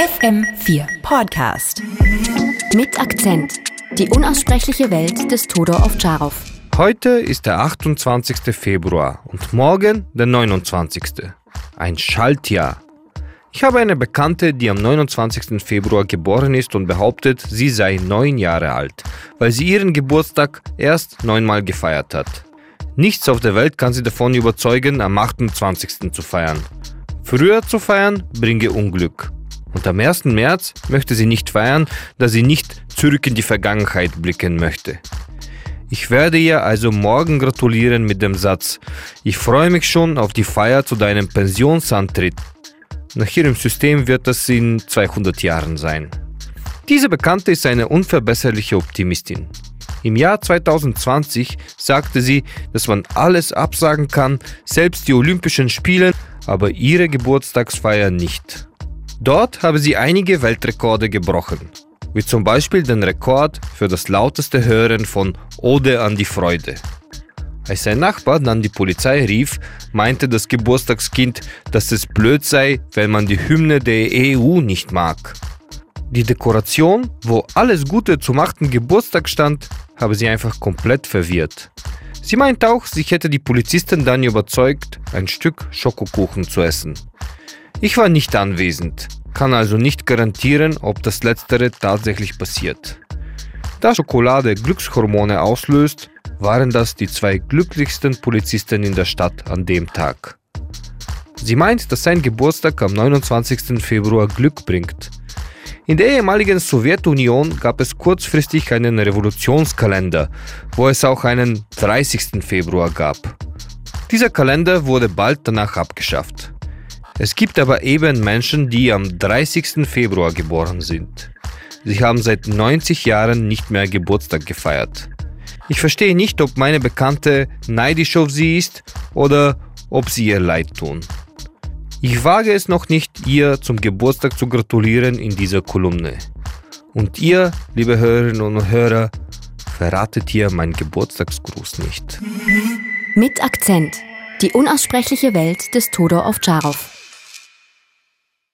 FM4 Podcast. Mit Akzent. Die unaussprechliche Welt des Todor Ovtcharov. Heute ist der 28. Februar und morgen der 29. Ein Schaltjahr. Ich habe eine Bekannte, die am 29. Februar geboren ist und behauptet, sie sei neun Jahre alt, weil sie ihren Geburtstag erst neunmal gefeiert hat. Nichts auf der Welt kann sie davon überzeugen, am 28. zu feiern. Früher zu feiern bringe Unglück. Und am 1. März möchte sie nicht feiern, da sie nicht zurück in die Vergangenheit blicken möchte. Ich werde ihr also morgen gratulieren mit dem Satz, ich freue mich schon auf die Feier zu deinem Pensionsantritt. Nach ihrem System wird das in 200 Jahren sein. Diese Bekannte ist eine unverbesserliche Optimistin. Im Jahr 2020 sagte sie, dass man alles absagen kann, selbst die Olympischen Spiele, aber ihre Geburtstagsfeier nicht. Dort habe sie einige Weltrekorde gebrochen, wie zum Beispiel den Rekord für das lauteste Hören von Ode an die Freude. Als sein Nachbar dann die Polizei rief, meinte das Geburtstagskind, dass es blöd sei, wenn man die Hymne der EU nicht mag. Die Dekoration, wo alles Gute zum 8. Geburtstag stand, habe sie einfach komplett verwirrt. Sie meint auch, sich hätte die Polizistin dann überzeugt, ein Stück Schokokuchen zu essen. Ich war nicht anwesend, kann also nicht garantieren, ob das letztere tatsächlich passiert. Da Schokolade Glückshormone auslöst, waren das die zwei glücklichsten Polizisten in der Stadt an dem Tag. Sie meint, dass sein Geburtstag am 29. Februar Glück bringt. In der ehemaligen Sowjetunion gab es kurzfristig einen Revolutionskalender, wo es auch einen 30. Februar gab. Dieser Kalender wurde bald danach abgeschafft. Es gibt aber eben Menschen, die am 30. Februar geboren sind. Sie haben seit 90 Jahren nicht mehr Geburtstag gefeiert. Ich verstehe nicht, ob meine Bekannte neidisch auf sie ist oder ob sie ihr leid tun. Ich wage es noch nicht, ihr zum Geburtstag zu gratulieren in dieser Kolumne. Und ihr, liebe Hörerinnen und Hörer, verratet ihr meinen Geburtstagsgruß nicht. Mit Akzent. Die unaussprechliche Welt des Todor Ovtcharov.